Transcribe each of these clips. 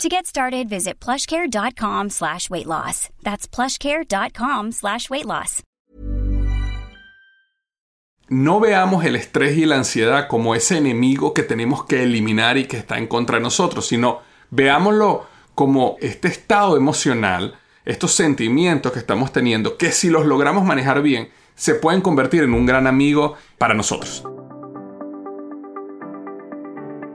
To get started, visit plushcare.com slash weight loss. That's plushcare.com slash weight loss. No veamos el estrés y la ansiedad como ese enemigo que tenemos que eliminar y que está en contra de nosotros, sino veámoslo como este estado emocional, estos sentimientos que estamos teniendo, que si los logramos manejar bien, se pueden convertir en un gran amigo para nosotros.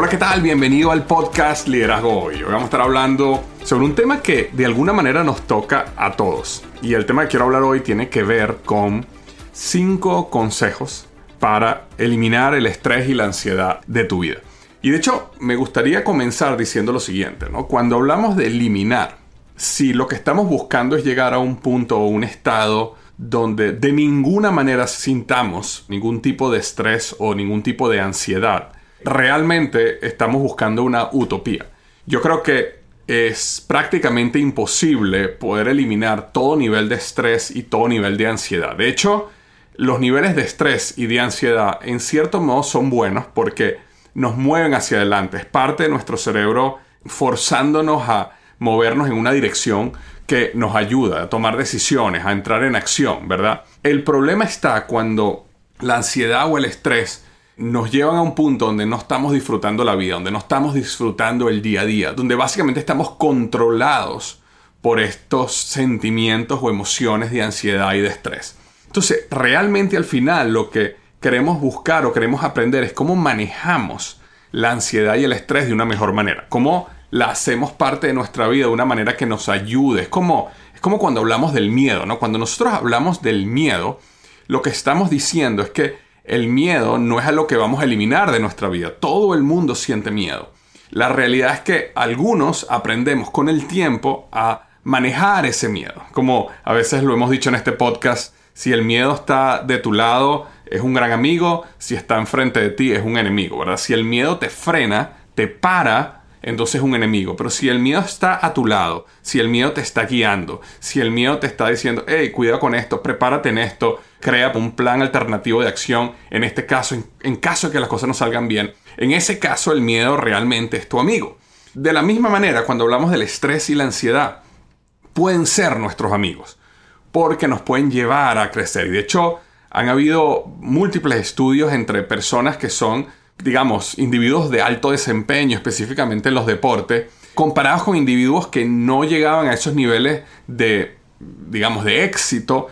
Hola, ¿qué tal? Bienvenido al podcast Liderazgo Hoy. Hoy vamos a estar hablando sobre un tema que de alguna manera nos toca a todos. Y el tema que quiero hablar hoy tiene que ver con cinco consejos para eliminar el estrés y la ansiedad de tu vida. Y de hecho, me gustaría comenzar diciendo lo siguiente. Cuando hablamos de eliminar, si lo que estamos buscando es llegar a un punto o un estado donde de ninguna manera sintamos ningún tipo de estrés o ningún tipo de ansiedad, realmente estamos buscando una utopía. Yo creo que es prácticamente imposible poder eliminar todo nivel de estrés y todo nivel de ansiedad. De hecho, los niveles de estrés y de ansiedad en cierto modo son buenos porque nos mueven hacia adelante. Es parte de nuestro cerebro forzándonos a movernos en una dirección que nos ayuda a tomar decisiones, a entrar en acción, ¿verdad? El problema está cuando la ansiedad o el estrés nos llevan a un punto donde no estamos disfrutando la vida, donde no estamos disfrutando el día a día, donde básicamente estamos controlados por estos sentimientos o emociones de ansiedad y de estrés. Entonces, realmente al final lo que queremos buscar o queremos aprender es cómo manejamos la ansiedad y el estrés de una mejor manera, cómo la hacemos parte de nuestra vida de una manera que nos ayude. Es como, es como cuando hablamos del miedo, ¿no? Cuando nosotros hablamos del miedo, lo que estamos diciendo es que el miedo no es algo que vamos a eliminar de nuestra vida. Todo el mundo siente miedo. La realidad es que algunos aprendemos con el tiempo a manejar ese miedo. Como a veces lo hemos dicho en este podcast, si el miedo está de tu lado, es un gran amigo, si está enfrente de ti, es un enemigo, ¿verdad? Si el miedo te frena, te para, entonces es un enemigo. Pero si el miedo está a tu lado, si el miedo te está guiando, si el miedo te está diciendo, hey, cuidado con esto, prepárate en esto, crea un plan alternativo de acción, en este caso, en, caso de que las cosas no salgan bien, en ese caso el miedo realmente es tu amigo. De la misma manera, cuando hablamos del estrés y la ansiedad, pueden ser nuestros amigos, porque nos pueden llevar a crecer. Y de hecho, han habido múltiples estudios entre personas que son digamos, individuos de alto desempeño, específicamente en los deportes, comparados con individuos que no llegaban a esos niveles de, digamos, de éxito.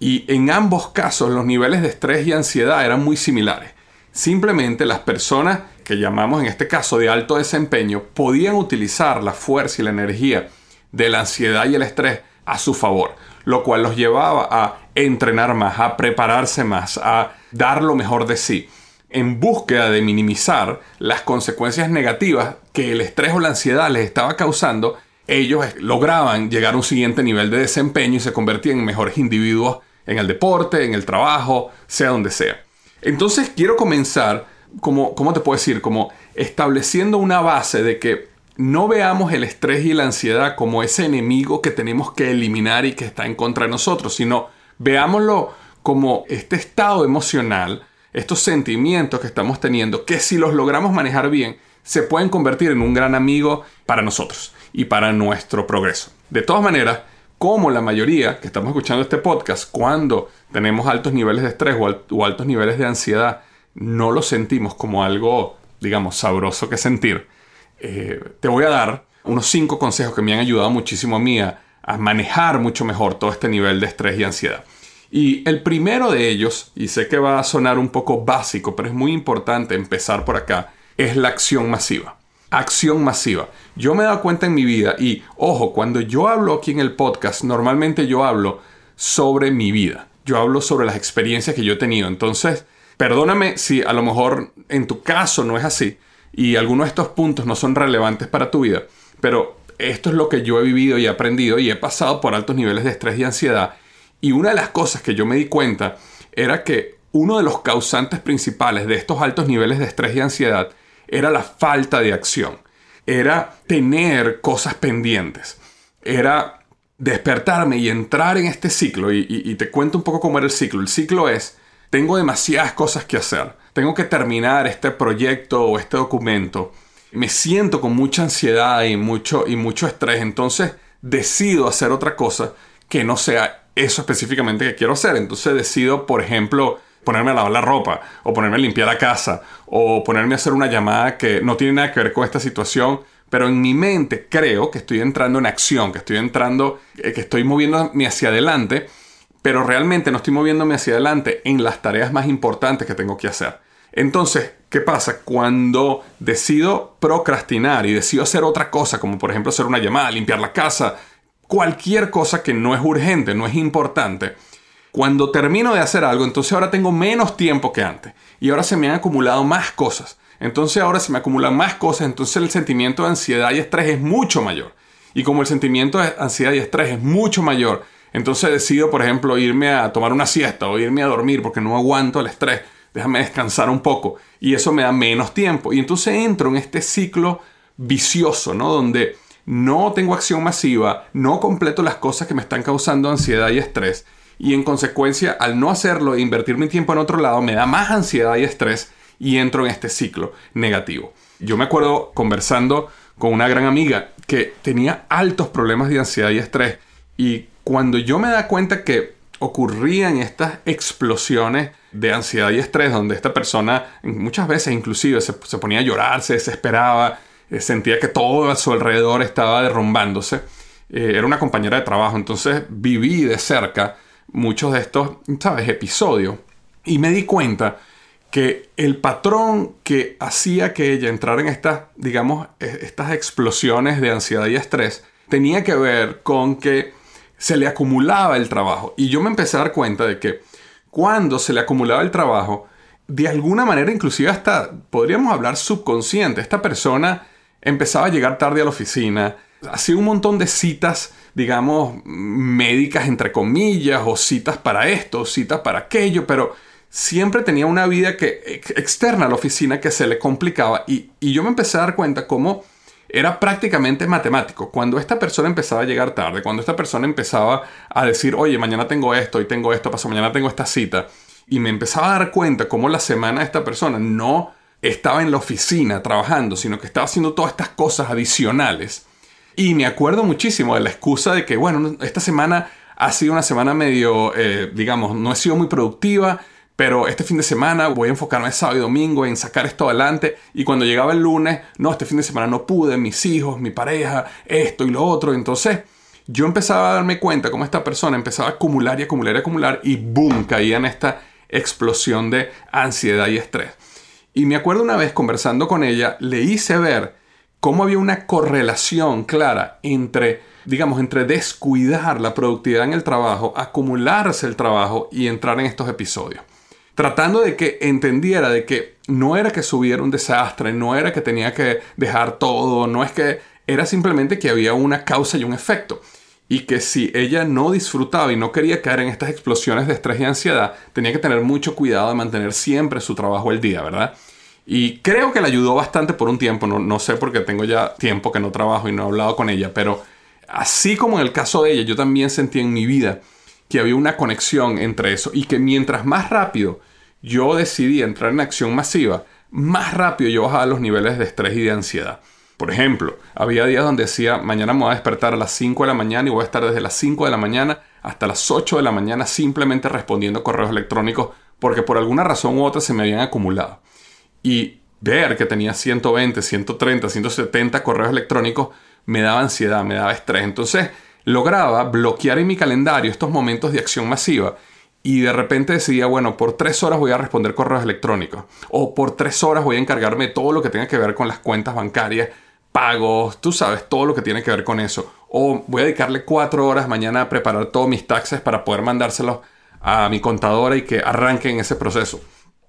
Y en ambos casos los niveles de estrés y ansiedad eran muy similares. Simplemente las personas que llamamos en este caso de alto desempeño podían utilizar la fuerza y la energía de la ansiedad y el estrés a su favor, lo cual los llevaba a entrenar más, a prepararse más, a dar lo mejor de sí en búsqueda de minimizar las consecuencias negativas que el estrés o la ansiedad les estaba causando, ellos lograban llegar a un siguiente nivel de desempeño y se convertían en mejores individuos en el deporte, en el trabajo, sea donde sea. Entonces quiero comenzar, como, ¿cómo te puedo decir? Como estableciendo una base de que no veamos el estrés y la ansiedad como ese enemigo que tenemos que eliminar y que está en contra de nosotros, sino veámoslo como este estado emocional, estos sentimientos que estamos teniendo, que si los logramos manejar bien, se pueden convertir en un gran amigo para nosotros y para nuestro progreso. De todas maneras, como la mayoría que estamos escuchando este podcast, cuando tenemos altos niveles de estrés o, altos niveles de ansiedad, no lo sentimos como algo, digamos, sabroso que sentir, eh, te voy a dar unos cinco consejos que me han ayudado muchísimo a mí a, a manejar mucho mejor todo este nivel de estrés y ansiedad. Y el primero de ellos, y sé que va a sonar un poco básico, pero es muy importante empezar por acá, es la acción masiva. Acción masiva. Yo me he dado cuenta en mi vida y, ojo, cuando yo hablo aquí en el podcast, normalmente yo hablo sobre mi vida. Yo hablo sobre las experiencias que yo he tenido. Entonces, perdóname si a lo mejor en tu caso no es así y algunos de estos puntos no son relevantes para tu vida, pero esto es lo que yo he vivido y he aprendido y he pasado por altos niveles de estrés y ansiedad. Y una de las cosas que yo me di cuenta era que uno de los causantes principales de estos altos niveles de estrés y ansiedad era la falta de acción, era tener cosas pendientes, era despertarme y entrar en este ciclo. Y, te cuento un poco cómo era el ciclo. El ciclo es, tengo demasiadas cosas que hacer, tengo que terminar este proyecto o este documento, me siento con mucha ansiedad y mucho, y mucho estrés, entonces decido hacer otra cosa que no sea eso específicamente que quiero hacer. Entonces decido, por ejemplo, ponerme a lavar la ropa, o ponerme a limpiar la casa, o ponerme a hacer una llamada que no tiene nada que ver con esta situación, pero en mi mente creo que estoy entrando en acción, que estoy entrando, eh, que estoy moviéndome hacia adelante, pero realmente no estoy moviéndome hacia adelante en las tareas más importantes que tengo que hacer. Entonces, ¿qué pasa? Cuando decido procrastinar y decido hacer otra cosa, como por ejemplo hacer una llamada, limpiar la casa, cualquier cosa que no es urgente, no es importante, cuando termino de hacer algo, entonces ahora tengo menos tiempo que antes. Y ahora se me han acumulado más cosas. Entonces ahora se me acumulan más cosas, entonces el sentimiento de ansiedad y estrés es mucho mayor. Y como el sentimiento de ansiedad y estrés es mucho mayor, entonces decido, por ejemplo, irme a tomar una siesta o irme a dormir porque no aguanto el estrés. Déjame descansar un poco. Y eso me da menos tiempo. Y entonces entro en este ciclo vicioso, ¿no? Donde no tengo acción masiva, no completo las cosas que me están causando ansiedad y estrés y en consecuencia al no hacerlo e invertir mi tiempo en otro lado me da más ansiedad y estrés y entro en este ciclo negativo. Yo me acuerdo conversando con una gran amiga que tenía altos problemas de ansiedad y estrés y cuando yo me da cuenta que ocurrían estas explosiones de ansiedad y estrés donde esta persona muchas veces inclusive se, ponía a llorar, se desesperaba, eh, sentía que todo a su alrededor estaba derrumbándose. Eh, era una compañera de trabajo, entonces viví de cerca muchos de estos, ¿sabes?, episodios. Y me di cuenta que el patrón que hacía que ella entrara en estas, digamos, estas explosiones de ansiedad y estrés tenía que ver con que se le acumulaba el trabajo. Y yo me empecé a dar cuenta de que cuando se le acumulaba el trabajo, de alguna manera, inclusive hasta podríamos hablar subconsciente, esta persona empezaba a llegar tarde a la oficina, hacía un montón de citas digamos, médicas entre comillas, o citas para esto, citas para aquello, pero siempre tenía una vida que, externa a la oficina que se le complicaba y, y yo me empecé a dar cuenta cómo era prácticamente matemático. Cuando esta persona empezaba a llegar tarde, cuando esta persona empezaba a decir, oye, mañana tengo esto, y tengo esto, pasó mañana tengo esta cita, y me empezaba a dar cuenta cómo la semana esta persona no estaba en la oficina trabajando, sino que estaba haciendo todas estas cosas adicionales y me acuerdo muchísimo de la excusa de que, bueno, esta semana ha sido una semana medio, eh, digamos, no he sido muy productiva, pero este fin de semana voy a enfocarme sábado y domingo en sacar esto adelante. Y cuando llegaba el lunes, no, este fin de semana no pude, mis hijos, mi pareja, esto y lo otro. Entonces yo empezaba a darme cuenta cómo esta persona empezaba a acumular y acumular y acumular y boom, caía en esta explosión de ansiedad y estrés. Y me acuerdo una vez conversando con ella, le hice ver cómo había una correlación clara entre, digamos, entre descuidar la productividad en el trabajo, acumularse el trabajo y entrar en estos episodios. Tratando de que entendiera de que no era que subiera un desastre, no era que tenía que dejar todo, no es que era simplemente que había una causa y un efecto. Y que si ella no disfrutaba y no quería caer en estas explosiones de estrés y ansiedad, tenía que tener mucho cuidado de mantener siempre su trabajo al día, ¿verdad? Y creo que le ayudó bastante por un tiempo, no, no sé porque tengo ya tiempo que no trabajo y no he hablado con ella, pero así como en el caso de ella, yo también sentí en mi vida que había una conexión entre eso y que mientras más rápido yo decidí entrar en acción masiva, más rápido yo bajaba los niveles de estrés y de ansiedad. Por ejemplo, había días donde decía, mañana me voy a despertar a las 5 de la mañana y voy a estar desde las 5 de la mañana hasta las 8 de la mañana simplemente respondiendo correos electrónicos porque por alguna razón u otra se me habían acumulado. Y ver que tenía 120, 130, 170 correos electrónicos me daba ansiedad, me daba estrés. Entonces lograba bloquear en mi calendario estos momentos de acción masiva y de repente decidía, bueno, por tres horas voy a responder correos electrónicos o por tres horas voy a encargarme todo lo que tenga que ver con las cuentas bancarias, pagos, tú sabes, todo lo que tiene que ver con eso. O voy a dedicarle cuatro horas mañana a preparar todos mis taxes para poder mandárselos a mi contadora y que arranque en ese proceso.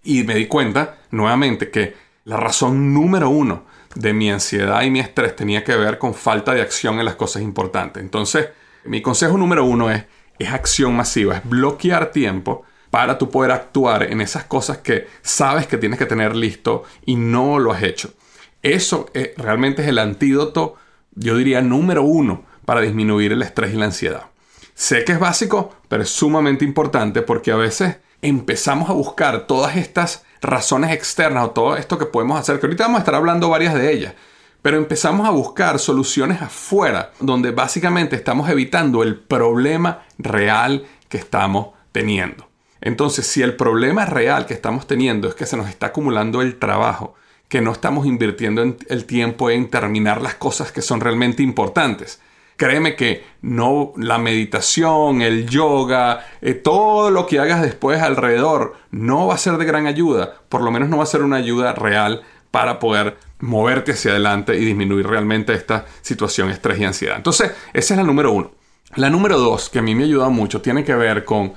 Y me di cuenta nuevamente que la razón número uno de mi ansiedad y mi estrés tenía que ver con falta de acción en las cosas importantes. Entonces, mi consejo número uno es, es acción masiva, es bloquear tiempo para tú poder actuar en esas cosas que sabes que tienes que tener listo y no lo has hecho. Eso eh, realmente es el antídoto, yo diría, número uno para disminuir el estrés y la ansiedad. Sé que es básico, pero es sumamente importante porque a veces empezamos a buscar todas estas razones externas o todo esto que podemos hacer, que ahorita vamos a estar hablando varias de ellas, pero empezamos a buscar soluciones afuera, donde básicamente estamos evitando el problema real que estamos teniendo. Entonces, si el problema real que estamos teniendo es que se nos está acumulando el trabajo, que no estamos invirtiendo el tiempo en terminar las cosas que son realmente importantes, créeme que no la meditación, el yoga, eh, todo lo que hagas después alrededor no va a ser de gran ayuda, por lo menos no va a ser una ayuda real para poder moverte hacia adelante y disminuir realmente esta situación, estrés y ansiedad. Entonces, esa es la número uno. La número dos, que a mí me ha ayudado mucho, tiene que ver con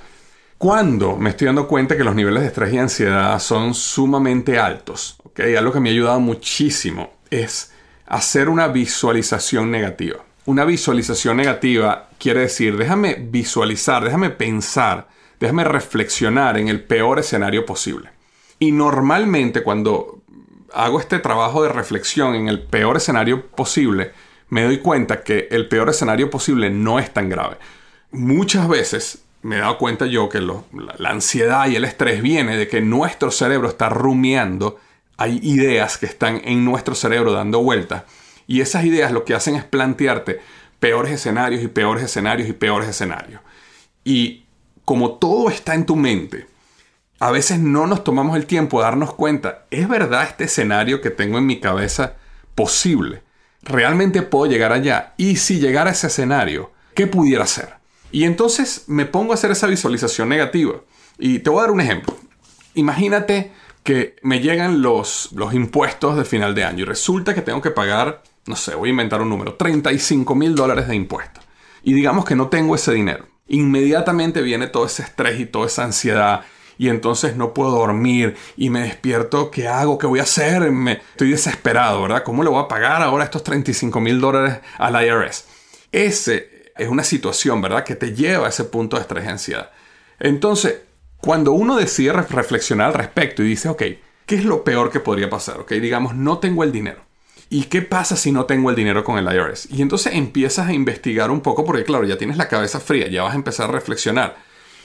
cuando me estoy dando cuenta que los niveles de estrés y ansiedad son sumamente altos. ¿okay? Algo que me ha ayudado muchísimo es hacer una visualización negativa. Una visualización negativa quiere decir, déjame visualizar, déjame pensar, déjame reflexionar en el peor escenario posible. Y normalmente cuando hago este trabajo de reflexión en el peor escenario posible, me doy cuenta que el peor escenario posible no es tan grave. Muchas veces me he dado cuenta yo que la ansiedad y el estrés viene de que nuestro cerebro está rumiando, hay ideas que están en nuestro cerebro dando vueltas y esas ideas lo que hacen es plantearte peores escenarios y peores escenarios y peores escenarios. Y como todo está en tu mente, a veces no nos tomamos el tiempo de darnos cuenta, ¿es verdad este escenario que tengo en mi cabeza posible? ¿Realmente puedo llegar allá? Y si llegara ese escenario, ¿qué pudiera hacer? Y entonces me pongo a hacer esa visualización negativa. Y te voy a dar un ejemplo. Imagínate que me llegan los, los impuestos de final de año y resulta que tengo que pagar no sé, voy a inventar un número, 35 mil dólares de impuestos. Y digamos que no tengo ese dinero. Inmediatamente viene todo ese estrés y toda esa ansiedad y entonces no puedo dormir y me despierto, ¿qué hago? ¿Qué voy a hacer? Me, estoy desesperado, ¿verdad? ¿Cómo le voy a pagar ahora estos 35 mil dólares al IRS? Ese es una situación, ¿verdad? Que te lleva a ese punto de estrés y ansiedad. Entonces, cuando uno decide reflexionar al respecto y dice, ok, ¿qué es lo peor que podría pasar? Ok, digamos, no tengo el dinero. ¿Y qué pasa si no tengo el dinero con el IRS? Y entonces empiezas a investigar un poco porque claro, ya tienes la cabeza fría, ya vas a empezar a reflexionar.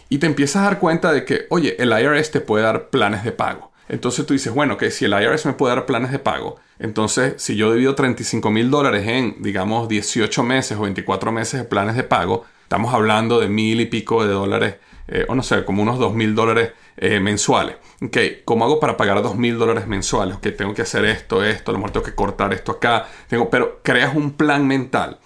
Y te empiezas a dar cuenta de que, oye, el IRS te puede dar planes de pago. Entonces tú dices, bueno, que si el IRS me puede dar planes de pago, entonces si yo divido 35 mil dólares en, digamos, 18 meses o 24 meses de planes de pago, estamos hablando de mil y pico de dólares, eh, o no sé, como unos dos mil dólares eh, mensuales. Ok, ¿cómo hago para pagar dos mil dólares mensuales? Ok, tengo que hacer esto, esto, a lo mejor tengo que cortar esto acá. Tengo, pero creas un plan mental.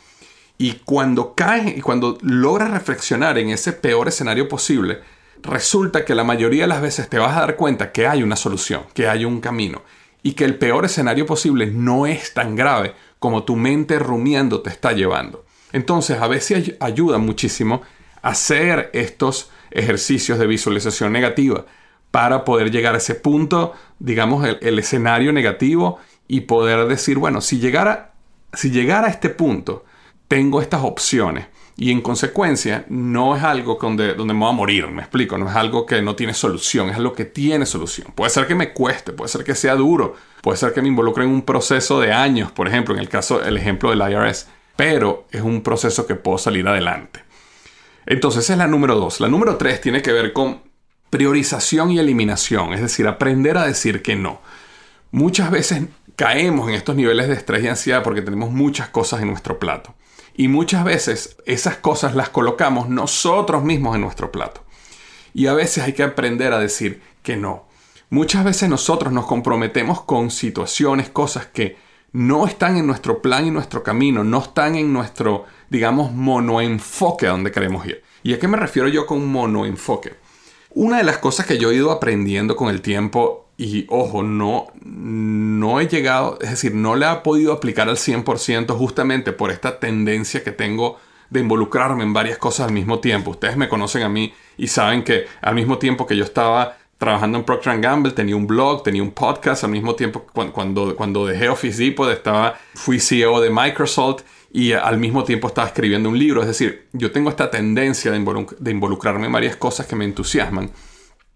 Y cuando caes y cuando logras reflexionar en ese peor escenario posible, resulta que la mayoría de las veces te vas a dar cuenta que hay una solución, que hay un camino. Y que el peor escenario posible no es tan grave como tu mente rumiando te está llevando. Entonces, a veces ayuda muchísimo hacer estos ejercicios de visualización negativa para poder llegar a ese punto, digamos, el, escenario negativo y poder decir, bueno, si llegara, si llegara a este punto, tengo estas opciones. Y en consecuencia, no es algo donde, donde me voy a morir, me explico, no es algo que no tiene solución, es algo que tiene solución. Puede ser que me cueste, puede ser que sea duro, puede ser que me involucre en un proceso de años, por ejemplo, en el caso, el ejemplo del IRS, pero es un proceso que puedo salir adelante. Entonces esa es la número dos. La número tres tiene que ver con priorización y eliminación, es decir, aprender a decir que no. Muchas veces caemos en estos niveles de estrés y ansiedad porque tenemos muchas cosas en nuestro plato. Y muchas veces esas cosas las colocamos nosotros mismos en nuestro plato. Y a veces hay que aprender a decir que no. Muchas veces nosotros nos comprometemos con situaciones, cosas que no están en nuestro plan y nuestro camino, no están en nuestro, digamos, monoenfoque a donde queremos ir. ¿Y a qué me refiero yo con monoenfoque? Una de las cosas que yo he ido aprendiendo con el tiempo, y ojo, no, no he llegado, es decir, no le he podido aplicar al 100% justamente por esta tendencia que tengo de involucrarme en varias cosas al mismo tiempo. Ustedes me conocen a mí y saben que al mismo tiempo que yo estaba trabajando en Procter Gamble, tenía un blog, tenía un podcast, al mismo tiempo cuando, cuando, dejé Office Depot estaba, fui CEO de Microsoft y al mismo tiempo estaba escribiendo un libro. Es decir, yo tengo esta tendencia de, involucrarme en varias cosas que me entusiasman.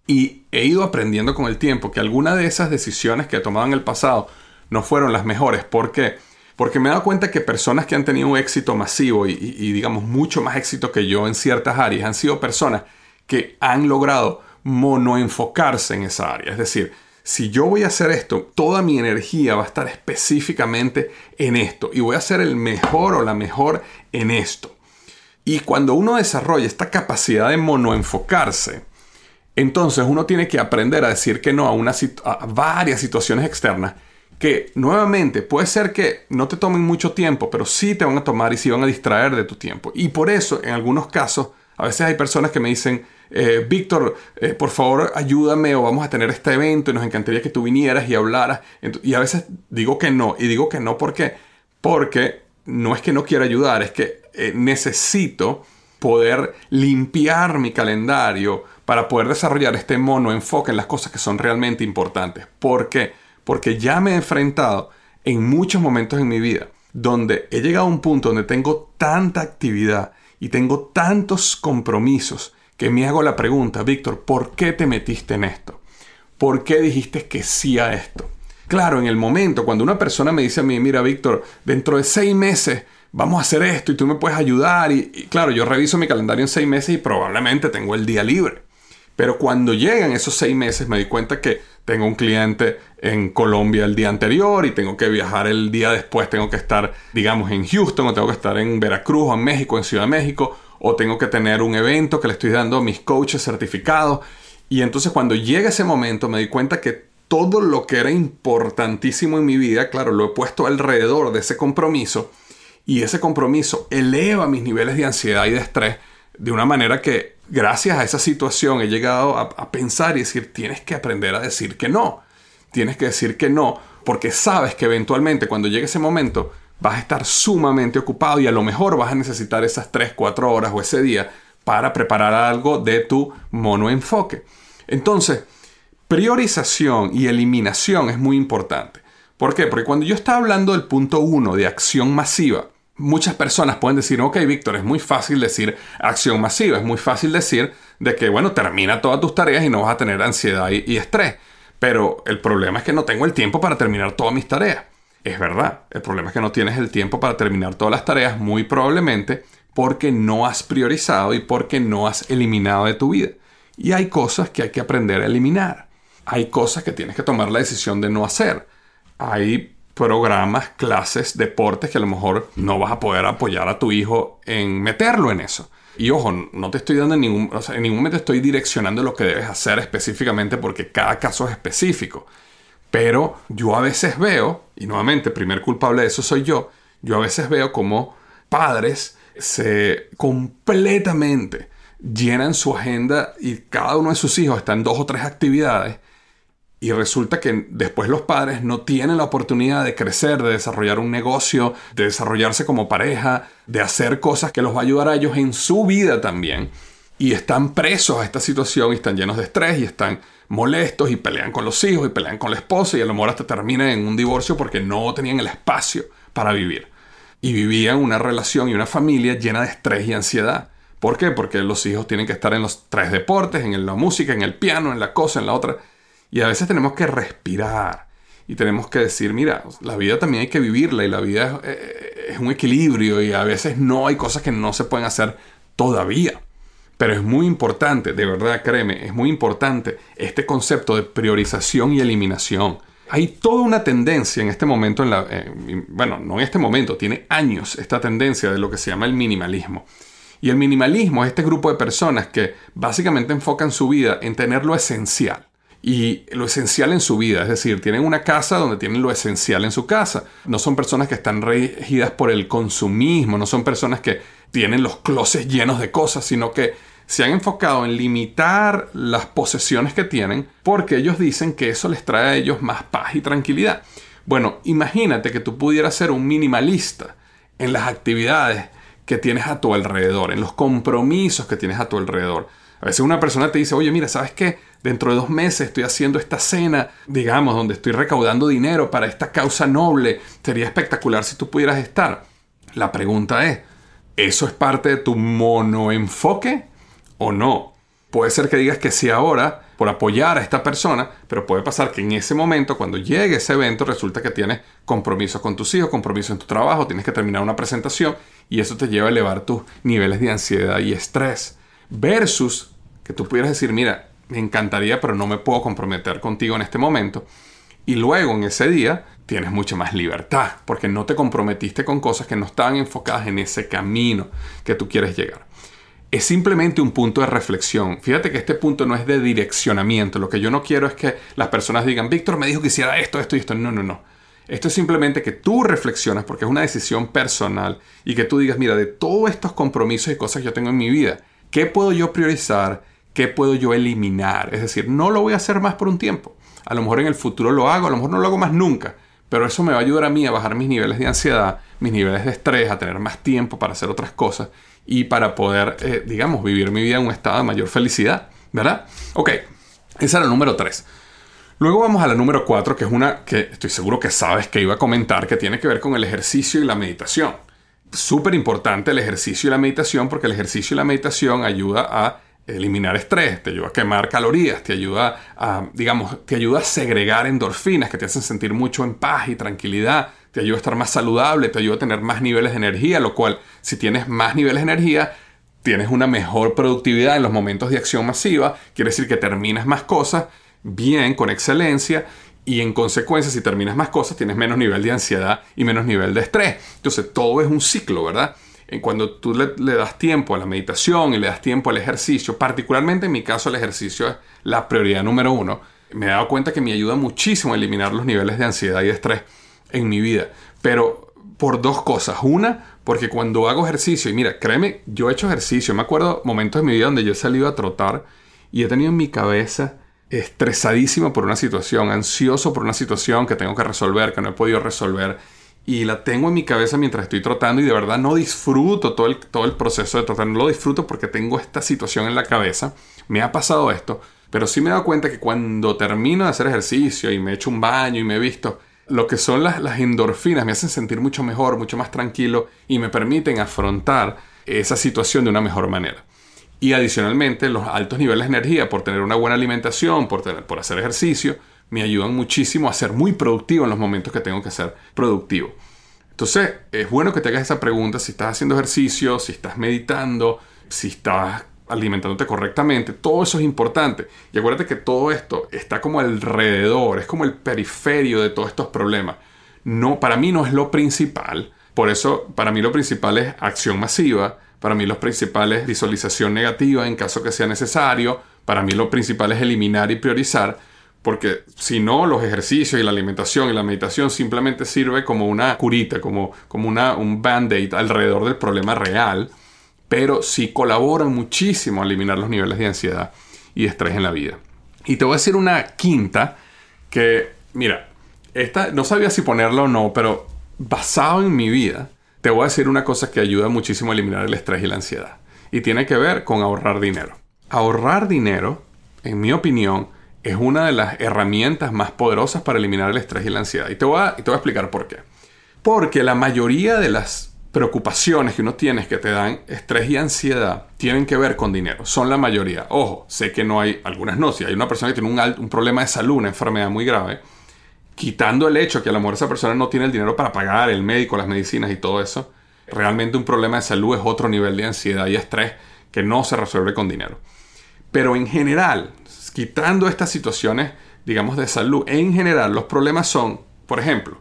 Y he ido aprendiendo con el tiempo que algunas de esas decisiones que he tomado en el pasado no fueron las mejores. ¿Por qué? Porque me he dado cuenta que personas que han tenido un éxito masivo y, digamos mucho más éxito que yo en ciertas áreas han sido personas que han logrado monoenfocarse en esa área. Es decir, si yo voy a hacer esto, toda mi energía va a estar específicamente en esto y voy a ser el mejor o la mejor en esto. Y cuando uno desarrolla esta capacidad de monoenfocarse, entonces uno tiene que aprender a decir que no a, a varias situaciones externas que nuevamente puede ser que no te tomen mucho tiempo, pero sí te van a tomar y sí van a distraer de tu tiempo. Y por eso, en algunos casos, a veces hay personas que me dicen, eh, Víctor, eh, por favor ayúdame o vamos a tener este evento y nos encantaría que tú vinieras y hablaras. Y a veces digo que no. Y digo que no porque, porque no es que no quiera ayudar, es que eh, necesito poder limpiar mi calendario para poder desarrollar este mono enfoque en las cosas que son realmente importantes. ¿Por qué? porque ya me he enfrentado en muchos momentos en mi vida donde he llegado a un punto donde tengo tanta actividad y tengo tantos compromisos que me hago la pregunta, Víctor, ¿por qué te metiste en esto? ¿Por qué dijiste que sí a esto? Claro, en el momento, cuando una persona me dice a mí, mira, Víctor, dentro de seis meses vamos a hacer esto y tú me puedes ayudar, y, claro, yo reviso mi calendario en seis meses y probablemente tengo el día libre. Pero cuando llegan esos seis meses me di cuenta que tengo un cliente en Colombia el día anterior y tengo que viajar el día después, tengo que estar, digamos, en Houston o tengo que estar en Veracruz o en México, en Ciudad de México, o tengo que tener un evento que le estoy dando a mis coaches certificados. Y entonces cuando llega ese momento me di cuenta que todo lo que era importantísimo en mi vida, claro, lo he puesto alrededor de ese compromiso y ese compromiso eleva mis niveles de ansiedad y de estrés de una manera que gracias a esa situación he llegado a, pensar y decir, tienes que aprender a decir que no. Tienes que decir que no, porque sabes que eventualmente cuando llegue ese momento vas a estar sumamente ocupado y a lo mejor vas a necesitar esas 3, 4 horas o ese día para preparar algo de tu monoenfoque. Entonces, priorización y eliminación es muy importante. ¿Por qué? Porque cuando yo estaba hablando del punto 1 de acción masiva, muchas personas pueden decir, ok, Víctor, es muy fácil decir acción masiva, es muy fácil decir de que, bueno, termina todas tus tareas y no vas a tener ansiedad y, estrés. Pero el problema es que no tengo el tiempo para terminar todas mis tareas. Es verdad, el problema es que no tienes el tiempo para terminar todas las tareas, muy probablemente porque no has priorizado y porque no has eliminado de tu vida. Y hay cosas que hay que aprender a eliminar. Hay cosas que tienes que tomar la decisión de no hacer. Hay programas, clases, deportes que a lo mejor no vas a poder apoyar a tu hijo en meterlo en eso. Y ojo, no te estoy dando ningún, en ningún momento estoy direccionando lo que debes hacer específicamente porque cada caso es específico. Pero yo a veces veo, y nuevamente, primer culpable de eso soy yo, yo a veces veo como padres se completamente llenan su agenda y cada uno de sus hijos está en dos o tres actividades y resulta que después los padres no tienen la oportunidad de crecer, de desarrollar un negocio, de desarrollarse como pareja, de hacer cosas que los va a ayudar a ellos en su vida también. Y están presos a esta situación y están llenos de estrés y están molestos y pelean con los hijos y pelean con la esposa y a lo mejor hasta terminan en un divorcio porque no tenían el espacio para vivir. Y vivían una relación y una familia llena de estrés y ansiedad. ¿Por qué? Porque los hijos tienen que estar en los tres deportes, en la música, en el piano, en la cosa, en la otra y a veces tenemos que respirar y tenemos que decir, mira, la vida también hay que vivirla y la vida es, eh, un equilibrio y a veces no hay cosas que no se pueden hacer todavía. Pero es muy importante, de verdad, créeme, es muy importante este concepto de priorización y eliminación. Hay toda una tendencia en este momento, en la, eh, bueno, no en este momento, tiene años esta tendencia de lo que se llama el minimalismo. Y el minimalismo es este grupo de personas que básicamente enfocan su vida en tener lo esencial. Y lo esencial en su vida, es decir, tienen una casa donde tienen lo esencial en su casa. No son personas que están regidas por el consumismo, no son personas que tienen los closets llenos de cosas, sino que se han enfocado en limitar las posesiones que tienen porque ellos dicen que eso les trae a ellos más paz y tranquilidad. Bueno, imagínate que tú pudieras ser un minimalista en las actividades que tienes a tu alrededor, en los compromisos que tienes a tu alrededor. A veces una persona te dice, oye, mira, ¿sabes qué? Dentro de dos meses estoy haciendo esta cena, digamos, donde estoy recaudando dinero para esta causa noble. Sería espectacular si tú pudieras estar. La pregunta es, ¿eso es parte de tu monoenfoque o no? Puede ser que digas que sí ahora por apoyar a esta persona, pero puede pasar que en ese momento, cuando llegue ese evento, resulta que tienes compromisos con tus hijos, compromisos en tu trabajo, tienes que terminar una presentación y eso te lleva a elevar tus niveles de ansiedad y estrés. Versus que tú pudieras decir, mira, me encantaría, pero no me puedo comprometer contigo en este momento. Y luego en ese día tienes mucha más libertad, porque no te comprometiste con cosas que no estaban enfocadas en ese camino que tú quieres llegar. Es simplemente un punto de reflexión. Fíjate que este punto no es de direccionamiento. Lo que yo no quiero es que las personas digan, Víctor me dijo que hiciera esto, esto y esto. No, no, no. Esto es simplemente que tú reflexionas porque es una decisión personal y que tú digas, mira, de todos estos compromisos y cosas que yo tengo en mi vida, ¿qué puedo yo priorizar? ¿Qué puedo yo eliminar? Es decir, no lo voy a hacer más por un tiempo. A lo mejor en el futuro lo hago, a lo mejor no lo hago más nunca. Pero eso me va a ayudar a mí a bajar mis niveles de ansiedad, mis niveles de estrés, a tener más tiempo para hacer otras cosas y para poder, eh, digamos, vivir mi vida en un estado de mayor felicidad. ¿Verdad? Ok, esa era la número 3. Luego vamos a la número 4, que es una que estoy seguro que sabes que iba a comentar, que tiene que ver con el ejercicio y la meditación. Súper importante el ejercicio y la meditación porque el ejercicio y la meditación ayuda a eliminar estrés, te ayuda a quemar calorías, te ayuda a, digamos, te ayuda a segregar endorfinas que te hacen sentir mucho en paz y tranquilidad, te ayuda a estar más saludable, te ayuda a tener más niveles de energía, lo cual si tienes más niveles de energía, tienes una mejor productividad en los momentos de acción masiva, quiere decir que terminas más cosas bien, con excelencia, y en consecuencia, si terminas más cosas, tienes menos nivel de ansiedad y menos nivel de estrés. Entonces, todo es un ciclo, ¿verdad? Cuando tú le, das tiempo a la meditación y le das tiempo al ejercicio, particularmente en mi caso el ejercicio es la prioridad número uno, me he dado cuenta que me ayuda muchísimo a eliminar los niveles de ansiedad y estrés en mi vida. Pero por dos cosas. Una, porque cuando hago ejercicio, y mira, créeme, yo he hecho ejercicio, me acuerdo momentos de mi vida donde yo he salido a trotar y he tenido en mi cabeza estresadísimo por una situación, ansioso por una situación que tengo que resolver, que no he podido resolver. Y la tengo en mi cabeza mientras estoy trotando y de verdad no disfruto todo el, todo el proceso de trotar. No lo disfruto porque tengo esta situación en la cabeza. Me ha pasado esto. Pero sí me he dado cuenta que cuando termino de hacer ejercicio y me echo un baño y me he visto, lo que son las, las endorfinas me hacen sentir mucho mejor, mucho más tranquilo y me permiten afrontar esa situación de una mejor manera. Y adicionalmente, los altos niveles de energía por tener una buena alimentación, por, por hacer ejercicio, me ayudan muchísimo a ser muy productivo en los momentos que tengo que ser productivo. Entonces, es bueno que te hagas esa pregunta si estás haciendo ejercicio, si estás meditando, si estás alimentándote correctamente, todo eso es importante. Y acuérdate que todo esto está como alrededor, es como el periferio de todos estos problemas. No, para mí no es lo principal. Por eso, para mí lo principal es acción masiva, para mí lo principal es visualización negativa en caso que sea necesario. Para mí lo principal es eliminar y priorizar. Porque si no, los ejercicios y la alimentación y la meditación simplemente sirve como una curita, como, como una, un band-aid alrededor del problema real. Pero sí colaboran muchísimo a eliminar los niveles de ansiedad y estrés en la vida. Y te voy a decir una quinta que, mira, esta no sabía si ponerla o no, pero basado en mi vida, te voy a decir una cosa que ayuda muchísimo a eliminar el estrés y la ansiedad. Y tiene que ver con ahorrar dinero. Ahorrar dinero, en mi opinión, es una de las herramientas más poderosas para eliminar el estrés y la ansiedad. Y te voy a, te voy a explicar por qué. Porque la mayoría de las preocupaciones que uno tiene que te dan estrés y ansiedad tienen que ver con dinero. Son la mayoría. Ojo, sé que no hay, algunas no. Si hay una persona que tiene un, un problema de salud, una enfermedad muy grave, quitando el hecho que a lo mejor esa persona no tiene el dinero para pagar el médico, las medicinas y todo eso, realmente un problema de salud es otro nivel de ansiedad y estrés que no se resuelve con dinero. Pero en general, quitando estas situaciones, digamos, de salud, en general los problemas son, por ejemplo,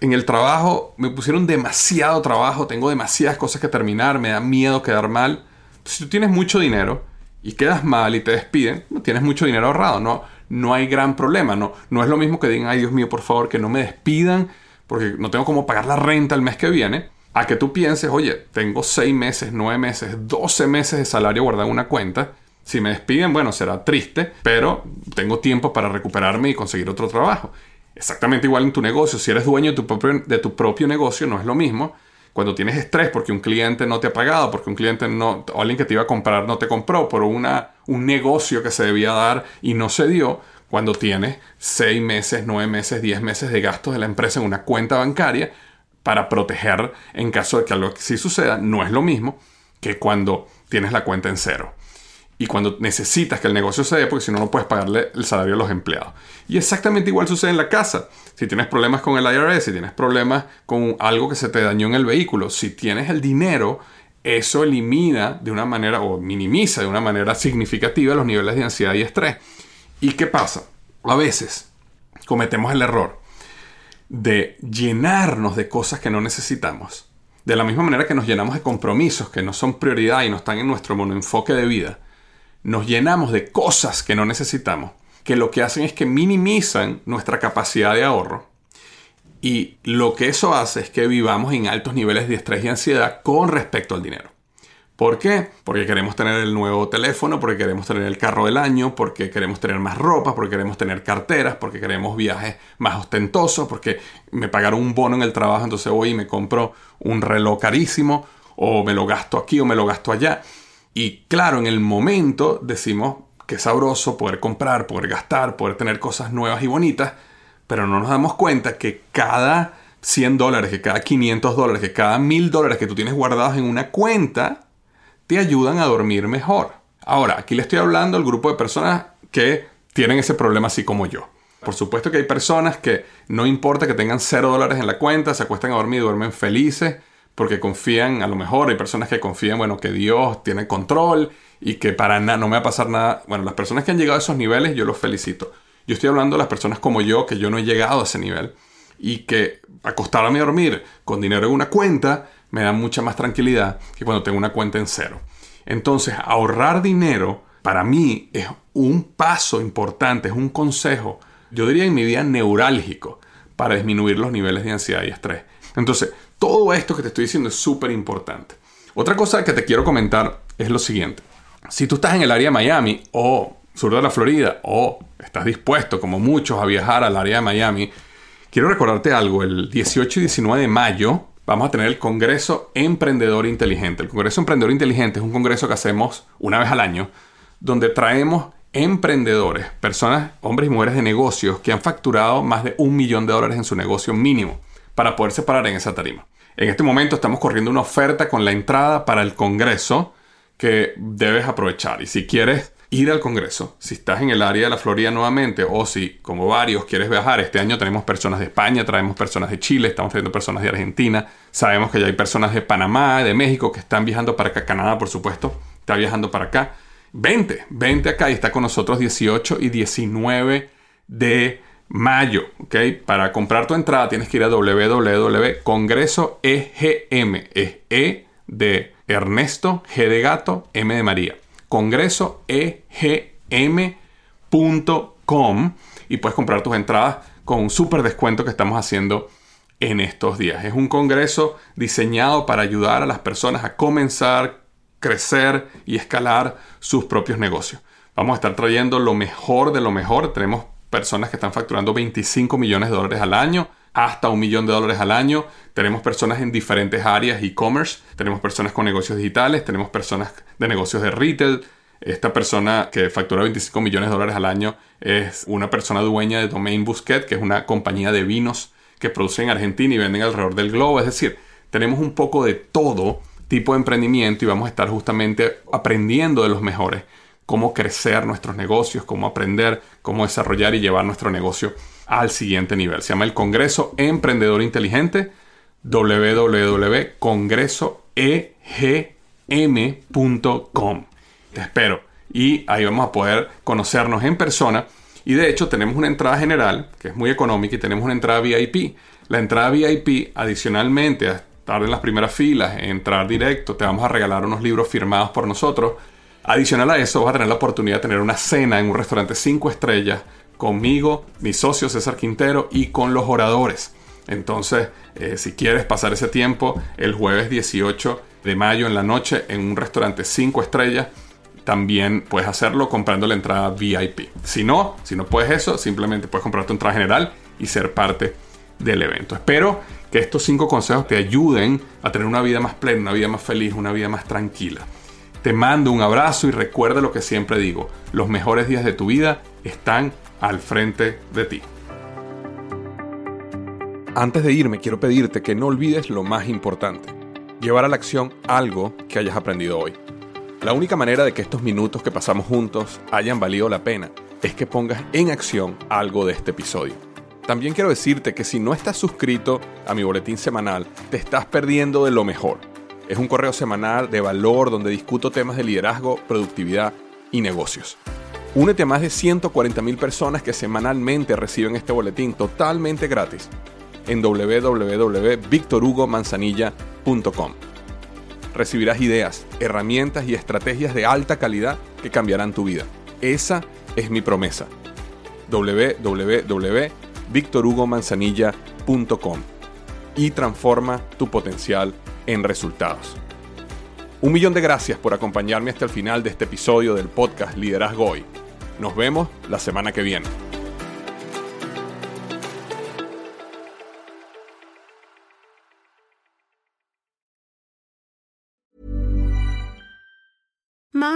en el trabajo me pusieron demasiado trabajo, tengo demasiadas cosas que terminar, me da miedo quedar mal. Si tú tienes mucho dinero y quedas mal y te despiden, tienes mucho dinero ahorrado, no, no hay gran problema. No, no es lo mismo que digan, ay Dios mío, por favor, que no me despidan porque no tengo cómo pagar la renta el mes que viene. A que tú pienses, oye, tengo 6 meses, 9 meses, 12 meses de salario guardado una cuenta. Si me despiden, bueno, será triste, pero tengo tiempo para recuperarme y conseguir otro trabajo. Exactamente igual en tu negocio. Si eres dueño de tu propio negocio, no es lo mismo. Cuando tienes estrés porque un cliente no te ha pagado, porque un cliente no, o alguien que te iba a comprar no te compró, por una, un negocio que se debía dar y no se dio, cuando tienes 6 meses, 9 meses, 10 meses de gastos de la empresa en una cuenta bancaria para proteger en caso de que algo sí suceda, no es lo mismo que cuando tienes la cuenta en cero. Y cuando necesitas que el negocio se dé, porque si no, no puedes pagarle el salario a los empleados. Y exactamente igual sucede en la casa. Si tienes problemas con el IRS, si tienes problemas con algo que se te dañó en el vehículo, si tienes el dinero, eso elimina de una manera o minimiza de una manera significativa los niveles de ansiedad y estrés. ¿Y qué pasa? A veces cometemos el error de llenarnos de cosas que no necesitamos. De la misma manera que nos llenamos de compromisos que no son prioridad y no están en nuestro monoenfoque de vida, nos llenamos de cosas que no necesitamos, que lo que hacen es que minimizan nuestra capacidad de ahorro. Y lo que eso hace es que vivamos en altos niveles de estrés y ansiedad con respecto al dinero. ¿Por qué? Porque queremos tener el nuevo teléfono, porque queremos tener el carro del año, porque queremos tener más ropa, porque queremos tener carteras, porque queremos viajes más ostentosos, porque me pagaron un bono en el trabajo, entonces voy y me compro un reloj carísimo, o me lo gasto aquí o me lo gasto allá. Y claro, en el momento decimos que es sabroso poder comprar, poder gastar, poder tener cosas nuevas y bonitas, pero no nos damos cuenta que cada 100 dólares, que cada 500 dólares, que cada 1000 dólares que tú tienes guardados en una cuenta, te ayudan a dormir mejor. Ahora, aquí le estoy hablando al grupo de personas que tienen ese problema así como yo. Por supuesto que hay personas que no importa que tengan 0 dólares en la cuenta, se acuestan a dormir y duermen felices porque confían, a lo mejor hay personas que confían, bueno, que Dios tiene control y que para nada, no me va a pasar nada. Bueno, las personas que han llegado a esos niveles, yo los felicito. Yo estoy hablando de las personas como yo, que yo no he llegado a ese nivel y que acostarme a dormir con dinero en una cuenta me da mucha más tranquilidad que cuando tengo una cuenta en cero. Entonces, ahorrar dinero para mí es un paso importante, es un consejo, yo diría en mi vida neurálgico para disminuir los niveles de ansiedad y estrés. Entonces, todo esto que te estoy diciendo es súper importante. Otra cosa que te quiero comentar es lo siguiente. Si tú estás en el área de Miami o sur de la Florida o estás dispuesto, como muchos, a viajar al área de Miami, quiero recordarte algo. El 18 y 19 de mayo vamos a tener el Congreso Emprendedor Inteligente. El Congreso Emprendedor Inteligente es un congreso que hacemos una vez al año, donde traemos emprendedores, personas, hombres y mujeres de negocios que han facturado más de un millón de dólares en su negocio mínimo para poder separar en esa tarima. En este momento estamos corriendo una oferta con la entrada para el Congreso que debes aprovechar. Y si quieres ir al Congreso, si estás en el área de la Florida nuevamente o si, como varios, quieres viajar, este año tenemos personas de España, traemos personas de Chile, estamos trayendo personas de Argentina, sabemos que ya hay personas de Panamá, de México que están viajando para acá, Canadá por supuesto, está viajando para acá. Vente, vente acá y está con nosotros 18 y 19 de mayo, ¿ok? Para comprar tu entrada tienes que ir a www.congresoegm, es E de Ernesto, G de gato, M de María congresoegm.com y puedes comprar tus entradas con un súper descuento que estamos haciendo en estos días. Es un congreso diseñado para ayudar a las personas a comenzar, crecer y escalar sus propios negocios. Vamos a estar trayendo lo mejor de lo mejor. Tenemos personas que están facturando 25 millones de dólares al año hasta un millón de dólares al año. Tenemos personas en diferentes áreas e-commerce, tenemos personas con negocios digitales, tenemos personas de negocios de retail. Esta persona que factura 25 millones de dólares al año es una persona dueña de Domain Busquet, que es una compañía de vinos que produce en Argentina y venden alrededor del globo. Es decir, tenemos un poco de todo tipo de emprendimiento y vamos a estar justamente aprendiendo de los mejores cómo crecer nuestros negocios, cómo aprender, cómo desarrollar y llevar nuestro negocio al siguiente nivel. Se llama el Congreso Emprendedor Inteligente, www.congresoegm.com. Te espero. Y ahí vamos a poder conocernos en persona. Y de hecho tenemos una entrada general, que es muy económica, y tenemos una entrada VIP. La entrada VIP, adicionalmente a estar en las primeras filas, entrar directo, te vamos a regalar unos libros firmados por nosotros. Adicional a eso, vas a tener la oportunidad de tener una cena en un restaurante 5 estrellas conmigo, mi socio César Quintero y con los oradores. Entonces, eh, si quieres pasar ese tiempo, el jueves 18 de mayo en la noche en un restaurante 5 estrellas, también puedes hacerlo comprando la entrada VIP. Si no, si no puedes eso, simplemente puedes comprar tu entrada general y ser parte del evento. Espero que estos cinco consejos te ayuden a tener una vida más plena, una vida más feliz, una vida más tranquila. Te mando un abrazo y recuerda lo que siempre digo, los mejores días de tu vida están al frente de ti. Antes de irme, quiero pedirte que no olvides lo más importante, llevar a la acción algo que hayas aprendido hoy. La única manera de que estos minutos que pasamos juntos hayan valido la pena es que pongas en acción algo de este episodio. También quiero decirte que si no estás suscrito a mi boletín semanal, te estás perdiendo de lo mejor. Es un correo semanal de valor donde discuto temas de liderazgo, productividad y negocios. Únete a más de 140.000 personas que semanalmente reciben este boletín totalmente gratis en www.victorhugomanzanilla.com. Recibirás ideas, herramientas y estrategias de alta calidad que cambiarán tu vida. Esa es mi promesa. www.victorhugomanzanilla.com y transforma tu potencial en resultados. Un millón de gracias por acompañarme hasta el final de este episodio del podcast Liderazgo Hoy. Nos vemos la semana que viene.